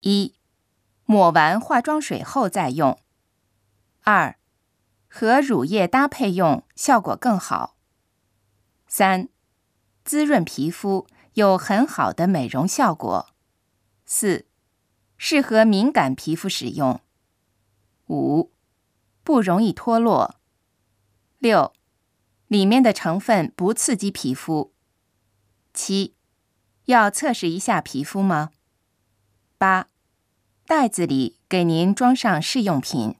一、抹完化妆水后再用；二、和乳液搭配用，效果更好；三、滋润皮肤，有很好的美容效果；四、适合敏感皮肤使用；五、不容易脱落；六、里面的成分不刺激皮肤；七、要测试一下皮肤吗？八、袋子里给您装上试用品。